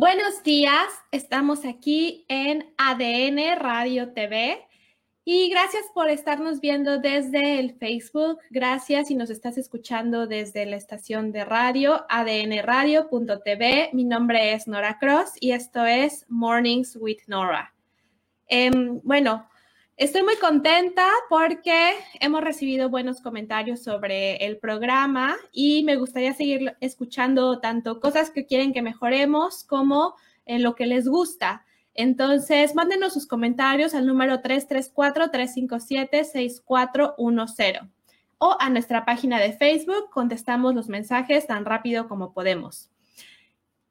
Buenos días, estamos aquí en ADN Radio TV y gracias por estarnos viendo desde el Facebook. Gracias si nos estás escuchando desde la estación de radio adnradio.tv. Mi nombre es Nora Cross y esto es Mornings with Nora. Em, bueno, Estoy muy contenta porque hemos recibido buenos comentarios sobre el programa y me gustaría seguir escuchando tanto cosas que quieren que mejoremos como en lo que les gusta. Entonces, mándenos sus comentarios al número 334-357-6410 o a nuestra página de Facebook. Contestamos los mensajes tan rápido como podemos.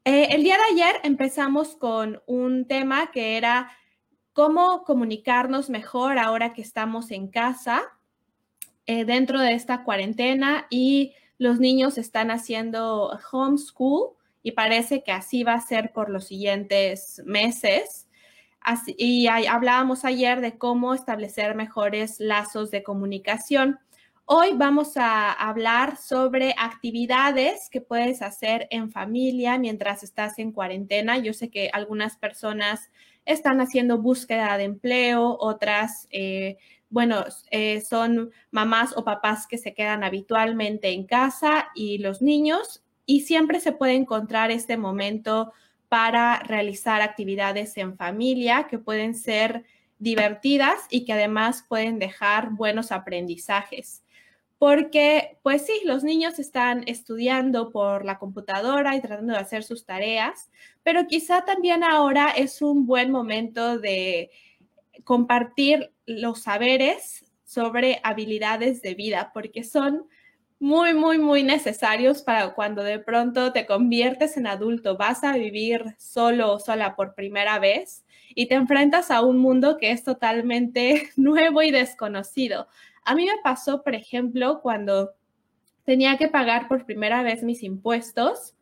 Eh, el día de ayer empezamos con un tema que era cómo comunicarnos mejor ahora que estamos en casa eh, dentro de esta cuarentena y los niños están haciendo homeschool y parece que así va a ser por los siguientes meses. y hablábamos ayer de cómo establecer mejores lazos de comunicación. Hoy vamos a hablar sobre actividades que puedes hacer en familia mientras estás en cuarentena. Yo sé que algunas personas están haciendo búsqueda de empleo, otras, eh, bueno, eh, son mamás o papás que se quedan habitualmente en casa y los niños, y siempre se puede encontrar este momento para realizar actividades en familia que pueden ser divertidas y que además pueden dejar buenos aprendizajes porque pues sí, los niños están estudiando por la computadora y tratando de hacer sus tareas, pero quizá también ahora es un buen momento de compartir los saberes sobre habilidades de vida, porque son muy, muy, muy necesarios para cuando de pronto te conviertes en adulto, vas a vivir solo o sola por primera vez y te enfrentas a un mundo que es totalmente nuevo y desconocido. A mí me pasó, por ejemplo, cuando tenía que pagar por primera vez mis impuestos,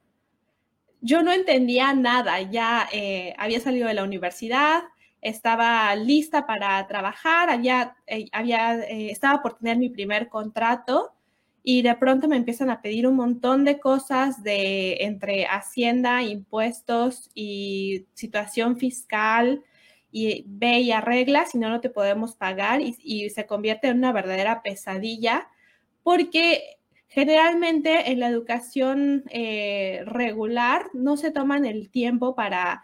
yo no entendía nada, ya eh, había salido de la universidad, estaba lista para trabajar, había, eh, había eh, estaba por tener mi primer contrato y de pronto me empiezan a pedir un montón de cosas de entre Hacienda, impuestos y situación fiscal y ve y arregla, si no, no te podemos pagar y, se convierte en una verdadera pesadilla porque generalmente en la educación eh, regular no se toman el tiempo para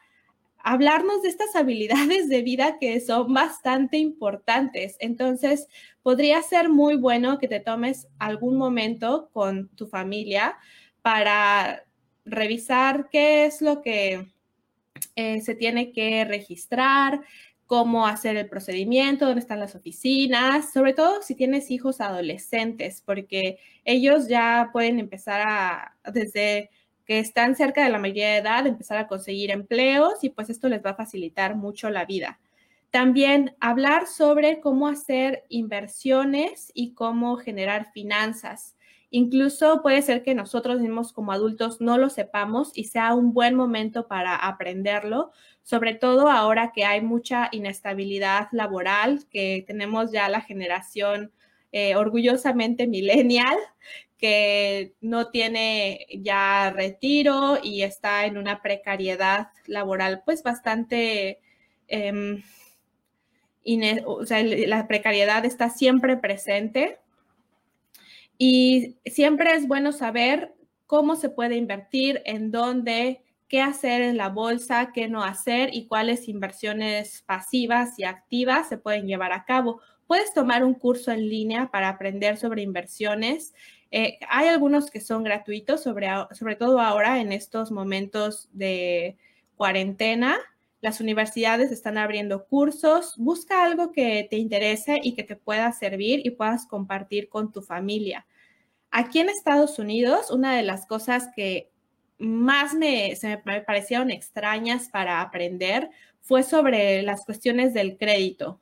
hablarnos de estas habilidades de vida que son bastante importantes. Entonces, podría ser muy bueno que te tomes algún momento con tu familia para revisar qué es lo que eh, se tiene que registrar, cómo hacer el procedimiento, dónde están las oficinas, sobre todo si tienes hijos adolescentes, porque ellos ya pueden empezar a, desde que están cerca de la mayoría de edad, empezar a conseguir empleos y pues esto les va a facilitar mucho la vida. También hablar sobre cómo hacer inversiones y cómo generar finanzas. Incluso puede ser que nosotros mismos como adultos no lo sepamos y sea un buen momento para aprenderlo, sobre todo ahora que hay mucha inestabilidad laboral, que tenemos ya la generación eh, orgullosamente millennial, que no tiene ya retiro y está en una precariedad laboral pues bastante... Em, o la precariedad está siempre presente y siempre es bueno saber cómo se puede invertir, en dónde, qué hacer en la bolsa, qué no hacer y cuáles inversiones pasivas y activas se pueden llevar a cabo. Puedes tomar un curso en línea para aprender sobre inversiones. Eh, hay algunos que son gratuitos, sobre, sobre todo ahora en estos momentos de cuarentena. Las universidades están abriendo cursos. Busca algo que te interese y que te pueda servir y puedas compartir con tu familia. Aquí en Estados Unidos, una de las cosas que más me, se me parecieron extrañas para aprender fue sobre las cuestiones del crédito.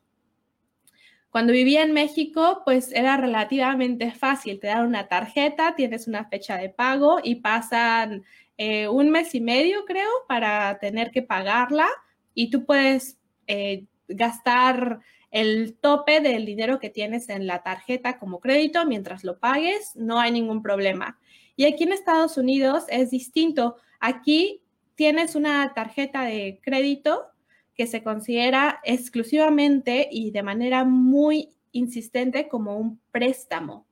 Cuando vivía en México, pues era relativamente fácil. Te dan una tarjeta, tienes una fecha de pago y pasan eh, un mes y medio, creo, para tener que pagarla y tú puedes eh, gastar el tope del dinero que tienes en la tarjeta como crédito mientras lo pagues, no hay ningún problema. Y aquí en Estados Unidos es distinto. Aquí tienes una tarjeta de crédito que se considera exclusivamente y de manera muy insistente como un préstamo.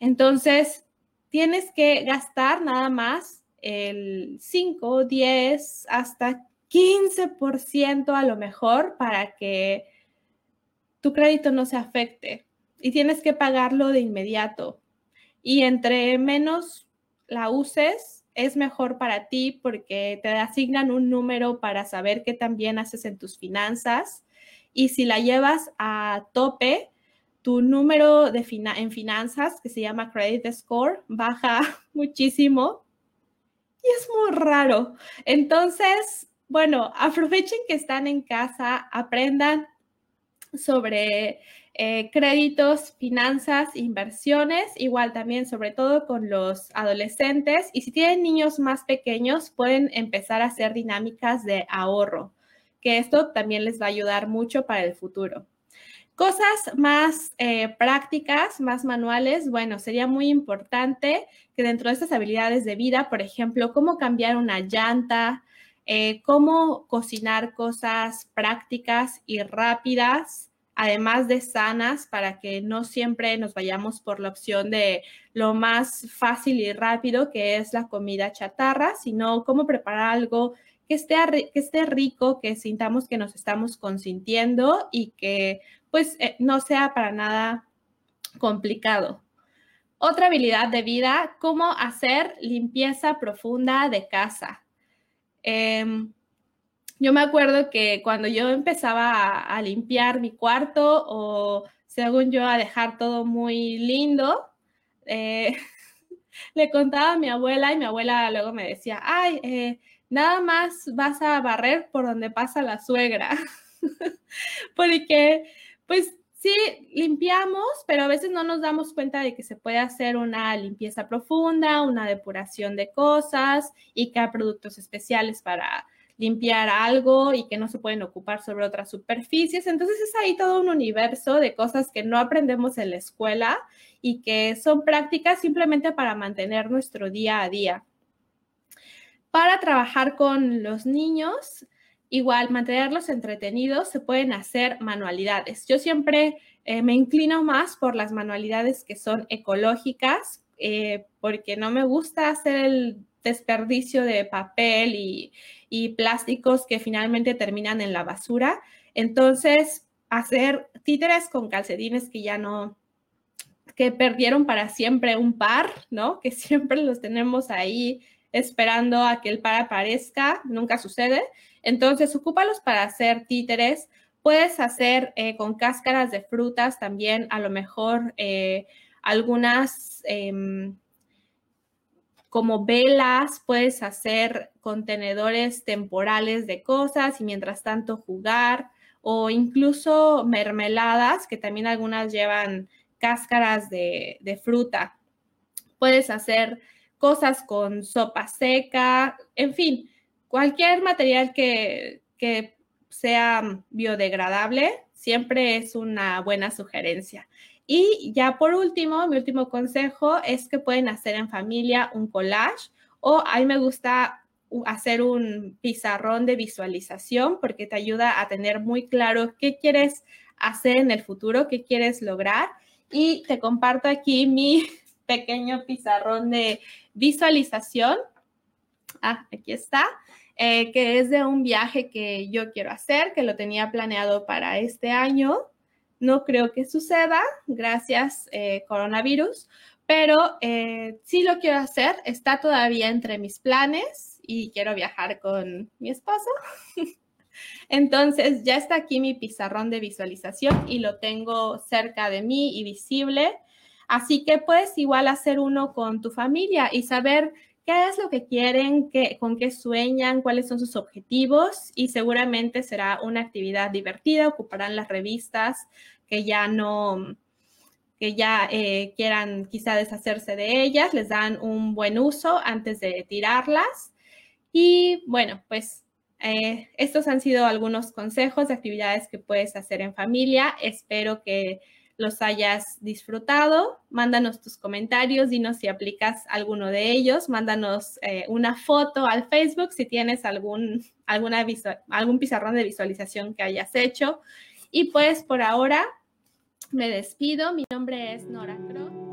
Entonces, tienes que gastar nada más el 5, 10, hasta 15% a lo mejor para que tu crédito no se afecte y tienes que pagarlo de inmediato. Y entre menos la uses, es mejor para ti porque te asignan un número para saber qué también haces en tus finanzas. Y si la llevas a tope, tu número de en finanzas, que se llama Credit Score, baja muchísimo y es muy raro. Entonces, bueno, aprovechen que están en casa, aprendan sobre eh, créditos, finanzas, inversiones, igual también sobre todo con los adolescentes. Y si tienen niños más pequeños, pueden empezar a hacer dinámicas de ahorro, que esto también les va a ayudar mucho para el futuro. Cosas más eh, prácticas, más manuales, bueno, sería muy importante que dentro de estas habilidades de vida, por ejemplo, cómo cambiar una llanta, eh, cómo cocinar cosas prácticas y rápidas, además de sanas, para que no siempre nos vayamos por la opción de lo más fácil y rápido, que es la comida chatarra, sino cómo preparar algo que esté, que esté rico, que sintamos que nos estamos consintiendo y que pues eh, no sea para nada complicado. Otra habilidad de vida, cómo hacer limpieza profunda de casa. Em, yo me acuerdo que cuando yo empezaba a, limpiar mi cuarto o según yo a dejar todo muy lindo, eh, le contaba a mi abuela y mi abuela luego me decía, ay, eh, nada más vas a barrer por donde pasa la suegra. Porque pues sí, limpiamos, pero a veces no nos damos cuenta de que se puede hacer una limpieza profunda, una depuración de cosas y que hay productos especiales para limpiar algo y que no se pueden ocupar sobre otras superficies. Entonces es ahí todo un universo de cosas que no aprendemos en la escuela y que son prácticas simplemente para mantener nuestro día a día. Para trabajar con los niños, Igual, mantenerlos entretenidos, se pueden hacer manualidades. Yo siempre eh, me inclino más por las manualidades que son ecológicas, eh, porque no me gusta hacer el desperdicio de papel y, y plásticos que finalmente terminan en la basura. Entonces, hacer títeres con calcetines que ya no, que perdieron para siempre un par, ¿no? Que siempre los tenemos ahí esperando a que el par aparezca, nunca sucede. Entonces, ocúpalos para hacer títeres. Puedes hacer eh, con cáscaras de frutas también, a lo mejor eh, algunas em, como velas, puedes hacer contenedores temporales de cosas y mientras tanto jugar, o incluso mermeladas, que también algunas llevan cáscaras de, de fruta. Puedes hacer cosas con sopa seca, en fin, cualquier material que, sea biodegradable siempre es una buena sugerencia. Y ya por último, mi último consejo es que pueden hacer en familia un collage o a mí me gusta hacer un pizarrón de visualización porque te ayuda a tener muy claro qué quieres hacer en el futuro, qué quieres lograr. Y te comparto aquí mi pequeño pizarrón de visualización. Ah, aquí está. Eh, que es de un viaje que yo quiero hacer, que lo tenía planeado para este año. No creo que suceda, gracias eh, coronavirus, pero eh, sí lo quiero hacer. Está todavía entre mis planes y quiero viajar con mi esposo. Entonces ya está aquí mi pizarrón de visualización y lo tengo cerca de mí y visible. Así que puedes igual hacer uno con tu familia y saber qué es lo que quieren, qué, con qué sueñan, cuáles son sus objetivos y seguramente será una actividad divertida, ocuparán las revistas que ya no, que ya eh, quieran quizá deshacerse de ellas, les dan un buen uso antes de tirarlas. Y bueno, pues eh, estos han sido algunos consejos de actividades que puedes hacer en familia. Espero que los hayas disfrutado. Mándanos tus comentarios, dinos si aplicas alguno de ellos, mándanos eh, una foto al Facebook si tienes algún, algún pizarrón de visualización que hayas hecho. Y pues por ahora me despido. Mi nombre es Nora Crow.